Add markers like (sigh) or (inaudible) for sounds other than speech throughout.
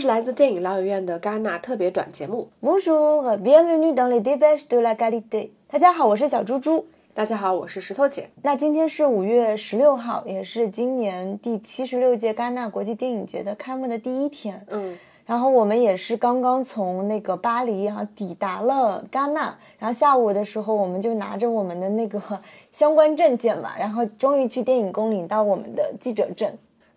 是来自电影疗养院的戛纳特别短节目。Bonjour, bienvenue dans les débats de la qualité。大家好，我是小猪猪。大家好，我是石头姐。那今天是五月十六号，也是今年第七十六届戛纳国际电影节的开幕的第一天。嗯，然后我们也是刚刚从那个巴黎哈、抵达了戛纳，然后下午的时候我们就拿着我们的那个相关证件吧，然后终于去电影宫领到我们的记者证。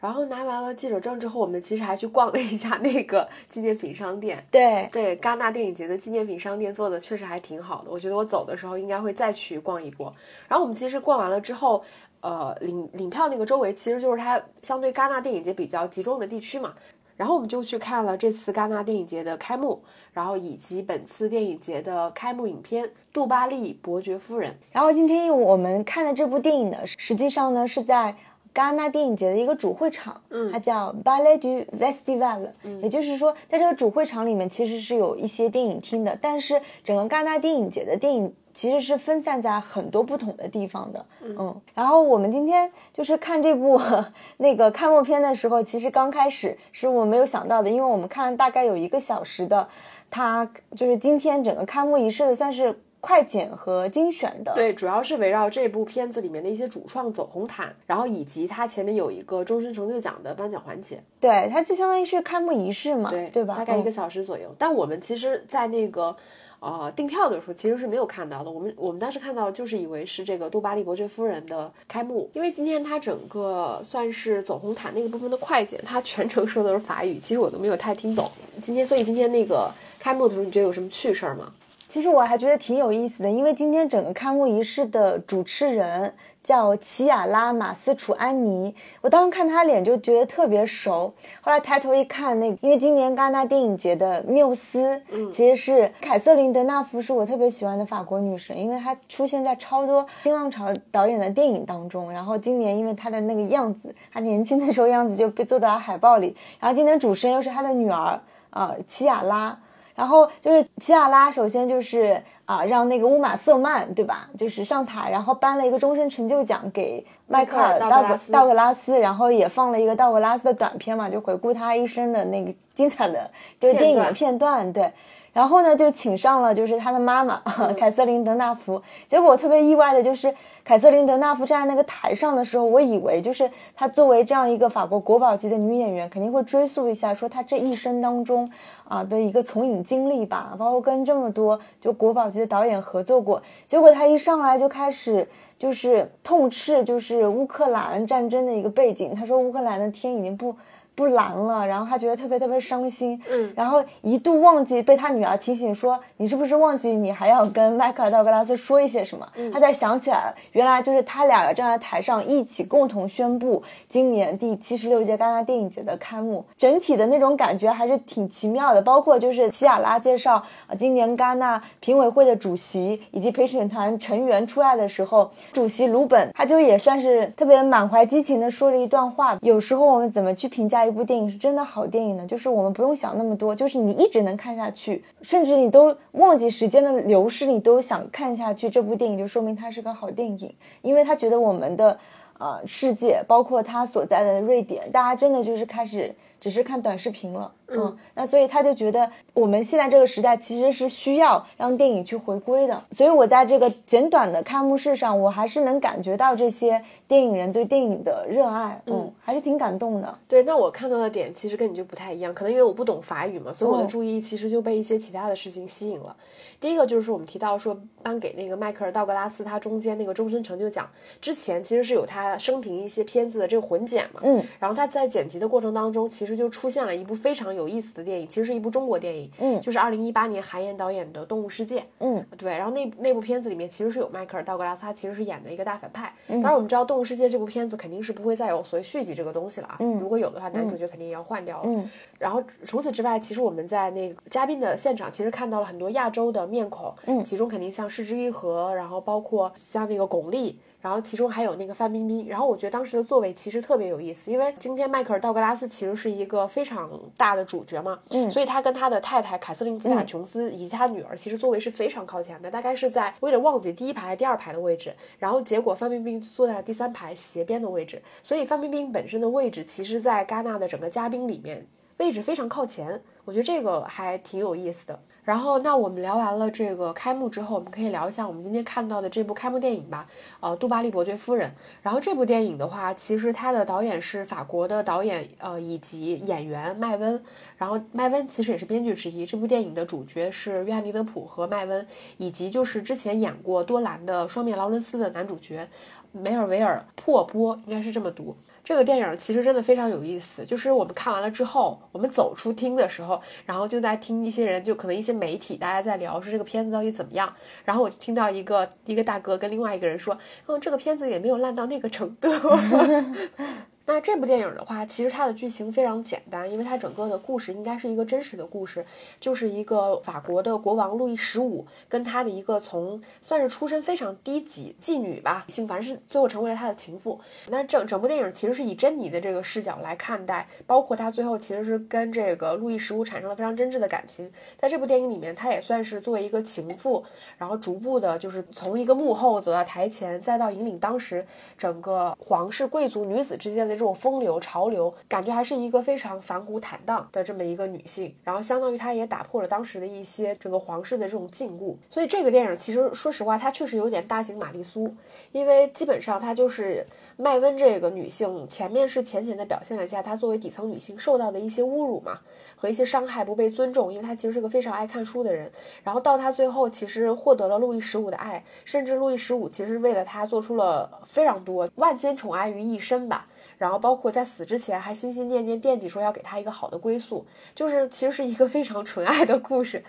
然后拿完了记者证之后，我们其实还去逛了一下那个纪念品商店。对，对，戛纳电影节的纪念品商店做的确实还挺好的，我觉得我走的时候应该会再去逛一逛。然后我们其实逛完了之后，呃，领领票那个周围其实就是它相对戛纳电影节比较集中的地区嘛。然后我们就去看了这次戛纳电影节的开幕，然后以及本次电影节的开幕影片《杜巴利伯爵夫人》。然后今天我们看的这部电影呢，实际上呢是在。戛纳电影节的一个主会场，嗯。它叫 Ballet du Festival，、也就是说，在这个主会场里面其实是有一些电影厅的，但是整个戛纳电影节的电影其实是分散在很多不同的地方的，嗯。然后我们今天就是看这部 (laughs) 那个开幕片的时候，其实刚开始是我没有想到的，因为我们看了大概有一个小时的，它就是今天整个开幕仪式的算是。快剪和精选的，对，主要是围绕这部片子里面的一些主创走红毯，然后以及它前面有一个终身成就奖的颁奖环节，对，它就相当于是开幕仪式嘛，对对吧？大概一个嗯小时左右。但我们其实，在那个呃订票的时候，其实是没有看到的。我们我们当时看到，就是以为是这个杜巴利伯爵夫人的开幕，因为今天它整个算是走红毯那个部分的快剪，它全程说的都是法语，其实我都没有太听懂。今天，所以今天那个开幕的时候，你觉得有什么趣事儿吗？其实我还觉得挺有意思的，因为今天整个开幕仪式的主持人叫齐亚拉马斯楚安妮，我当时看她脸就觉得特别熟，后来抬头一看，那个因为今年戛纳电影节的缪斯，嗯其实是凯瑟琳德纳夫，是我特别喜欢的法国女神，因为她出现在超多新浪潮导演的电影当中，然后今年因为她的那个样子，她年轻的时候样子就被做到了海报里，然后今年主持人又是她的女儿啊、齐亚拉。然后就是齐亚拉，首先就是啊，让那个乌玛瑟曼对吧，就是上台，然后颁了一个终身成就奖给迈克尔道格道格拉斯道格拉斯，然后也放了一个道格拉斯的短片嘛，就回顾他一生的那个精彩的就是电影的片段，对。然后呢，就请上了就是他的妈妈、(laughs) 凯瑟琳德纳福。结果我特别意外的就是，凯瑟琳德纳福站在那个台上的时候，我以为就是她作为这样一个法国国宝级的女演员，肯定会追溯一下说她这一生当中啊的一个从影经历吧，包括跟这么多就国宝级的导演合作过。结果她一上来就开始就是痛斥就是乌克兰战争的一个背景，她说乌克兰的天已经不。不拦了，然后他觉得特别特别伤心，嗯然后一度忘记被他女儿提醒说，你是不是忘记你还要跟迈克尔道格拉斯说一些什么？他才想起来了，原来就是他俩站在台上一起共同宣布今年第七十六届戛纳电影节的开幕，整体的那种感觉还是挺奇妙的。包括就是齐亚拉介绍啊，今年戛纳评委会的主席以及陪审团成员出来的时候，主席鲁本他就也算是特别满怀激情的说了一段话。有时候我们怎么去评价一部电影是真的好电影呢？就是我们不用想那么多，就是你一直能看下去，甚至你都忘记时间的流逝，你都想看下去这部电影，就说明它是个好电影，因为他觉得我们的呃世界，包括他所在的瑞典，大家真的就是开始只是看短视频了。嗯，那所以他就觉得我们现在这个时代其实是需要让电影去回归的。所以我在这个简短的开幕式上，我还是能感觉到这些电影人对电影的热爱，嗯，还是挺感动的。对，那我看到的点其实跟你就不太一样，可能因为我不懂法语嘛，所以我的嗯注意力其实就被一些其他的事情吸引了。第一个就是我们提到说颁给那个迈克尔道格拉斯他中间那个终身成就奖之前，其实是有他生平一些片子的这个混剪嘛，嗯，然后他在剪辑的过程当中，其实就出现了一部非常有意思的电影，其实是一部中国电影，嗯就是二零一八年韩延导演的《动物世界》，嗯，对，然后那那部片子里面其实是有迈克尔道格拉斯，他其实是演的一个大反派。嗯当然我们知道《动物世界》这部片子肯定是不会再有所谓续集这个东西了啊，如果有的话，男主角肯定也要换掉了。嗯然后除此之外，其实我们在那个嘉宾的现场，其实看到了很多亚洲的面孔，嗯其中肯定像失之愈合，然后包括像那个巩俐。然后其中还有那个范冰冰，然后我觉得当时的座位其实特别有意思，因为今天迈克尔道格拉斯其实是一个非常大的主角嘛，嗯所以他跟他的太太凯瑟琳·斯塔琼斯以及他女儿其实座位是非常靠前的，大概是在我有点忘记第一排第二排的位置，然后结果范冰冰坐在了第三排斜边的位置，所以范冰冰本身的位置其实，在戛纳的整个嘉宾里面。位置非常靠前，我觉得这个还挺有意思的。然后，那我们聊完了这个开幕之后，我们可以聊一下我们今天看到的这部开幕电影吧。呃，《杜巴利伯爵夫人》。然后这部电影的话，其实它的导演是法国的导演，呃，以及演员麦温。然后麦温其实也是编剧之一。这部电影的主角是约翰尼德普和麦温，以及就是之前演过多兰的《双面劳伦斯》的男主角梅尔维尔·珀波，应该是这么读。这个电影其实真的非常有意思，就是我们看完了之后，我们走出厅的时候，然后就在听一些人，就可能一些媒体，大家在聊说这个片子到底怎么样。然后我就听到一个一个大哥跟另外一个人说，嗯，这个片子也没有烂到那个程度。(laughs) 那这部电影的话，其实它的剧情非常简单，因为它整个的故事应该是一个真实的故事，就是一个法国的国王路易十五跟他的一个从算是出身非常低级妓女吧，性反正是最后成为了他的情妇。那整整部电影其实是以珍妮的这个视角来看待，包括他最后其实是跟这个路易十五产生了非常真挚的感情。在这部电影里面，他也算是作为一个情妇，然后逐步的就是从一个幕后走到台前，再到引领当时整个皇室贵族女子之间的。这种风流潮流，感觉还是一个非常反骨坦荡的这么一个女性，然后相当于她也打破了当时的一些整个皇室的这种禁锢，所以这个电影其实说实话，它确实有点大型玛丽苏，因为基本上它就是麦温这个女性前面是浅浅的表现了一下她作为底层女性受到的一些侮辱嘛，和一些伤害不被尊重，因为她其实是个非常爱看书的人，然后到她最后其实获得了路易十五的爱，甚至路易十五其实为了她做出了非常多万千宠爱于一身吧。然后包括在死之前还心心念念惦记说要给他一个好的归宿，就是其实是一个非常纯爱的故事。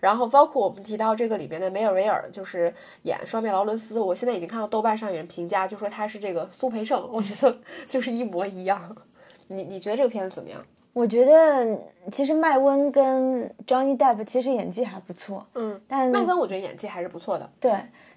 然后包括我们提到这个里面的梅尔维尔，就是演双面劳伦斯，我现在已经看到豆瓣上有人评价，就说他是这个苏培盛，我觉得 (laughs) 就是一模一样。你你觉得这个片子怎么样？我觉得其实麦温跟 Johnny Depp 其实演技还不错，嗯，但麦温我觉得演技还是不错的，对。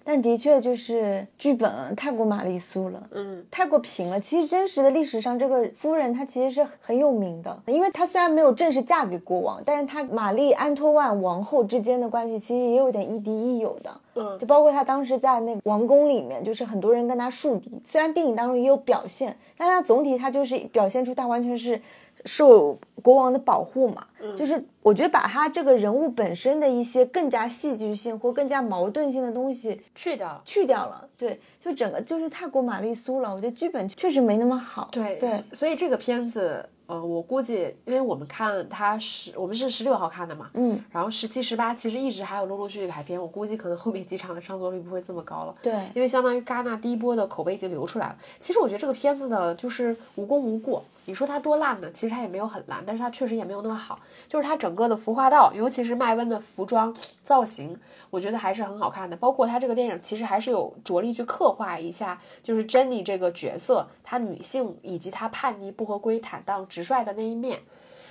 但的确就是剧本太过玛丽苏了，嗯，太过平了。其实真实的历史上，这个夫人她其实是很有名的，因为她虽然没有正式嫁给国王，但是她玛丽安托万王后之间的关系其实也有点亦敌亦友的，嗯，就包括她当时在那个王宫里面，就是很多人跟她树敌。虽然电影当中也有表现，但她总体她就是表现出她完全是。受国王的保护嘛，就是我觉得把他这个人物本身的一些更加戏剧性或更加矛盾性的东西去掉了，去掉了，对，就整个就是太过玛丽苏了。我觉得剧本确实没那么好，对对，所以这个片子。呃，我估计，因为我们看它十，我们是十六号看的嘛，嗯，然后十七、十八其实一直还有陆陆续续排片，我估计可能后面几场的上座率不会这么高了，对，因为相当于戛纳第一波的口碑已经流出来了。其实我觉得这个片子呢，就是无功无过。你说它多烂呢？其实它也没有很烂，但是它确实也没有那么好。就是它整个的服化道，尤其是麦温的服装造型，我觉得还是很好看的。包括它这个电影其实还是有着力去刻画一下，就是 Jenny 这个角色，她女性以及她叛逆、不合规、坦荡、直率的那一面。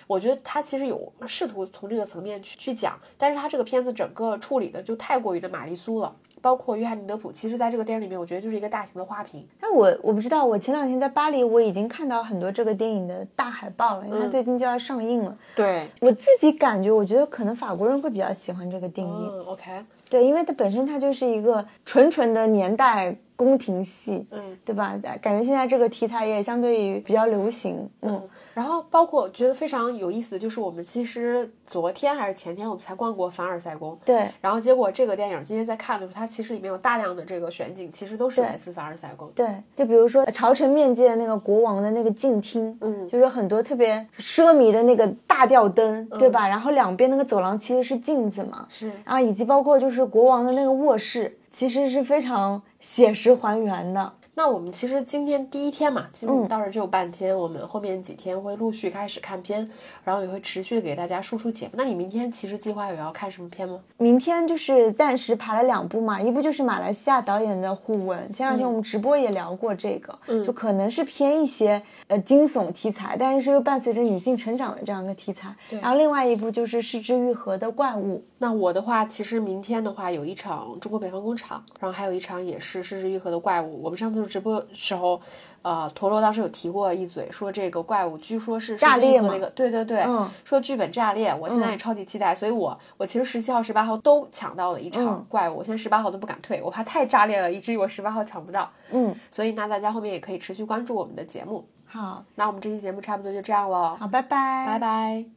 我觉得他其实有试图从这个层面去去讲，但是他这个片子整个处理的就太过于的玛丽苏了。包括约翰尼德普，其实在这个电影里面，我觉得就是一个大型的花瓶。但我我不知道，我前两天在巴黎，我已经看到很多这个电影的大海报了，因为它最近就要上映了。对我自己感觉，我觉得可能法国人会比较喜欢这个电影。嗯，OK。对，因为它本身它就是一个纯纯的年代。宫廷戏，嗯，对吧？感觉现在这个题材也相对于比较流行，嗯。然后包括觉得非常有意思的就是，我们其实昨天还是前天我们才逛过凡尔赛宫，对。然后结果这个电影今天在看的时候，它其实里面有大量的这个选景，其实都是来自凡尔赛宫。对，就比如说朝臣面见那个国王的那个镜厅，嗯，就是很多特别奢靡的那个大吊灯，对吧？然后两边那个走廊其实是镜子嘛，是。然后以及包括就是国王的那个卧室。其实是非常写实还原的。那我们其实今天第一天嘛，其实我们倒是只有半天，我们后面几天会陆续开始看片，然后也会持续的给大家输出节目。那你明天其实计划有要看什么片吗？明天就是暂时排了两部嘛，一部就是马来西亚导演的《互文》，前两天我们直播也聊过这个，就可能是偏一些呃惊悚题材，但是又伴随着女性成长的这样一个题材。然后另外一部就是《失之愈合的怪物》。那我的话，其实明天的话有一场《中国北方工厂》，然后还有一场也是《失之愈合的怪物》。我们上次。就是直播时候，呃，陀螺当时有提过一嘴，说这个怪物据说是炸裂吗是那个，对对对，嗯说剧本炸裂，我现在也超级期待，所以我我其实十七号、十八号都抢到了一场嗯怪物，我现在十八号都不敢退，我怕太炸裂了，以至于我十八号抢不到。嗯，所以那大家后面也可以持续关注我们的节目。好，那我们这期节目差不多就这样了，好，拜拜，拜拜。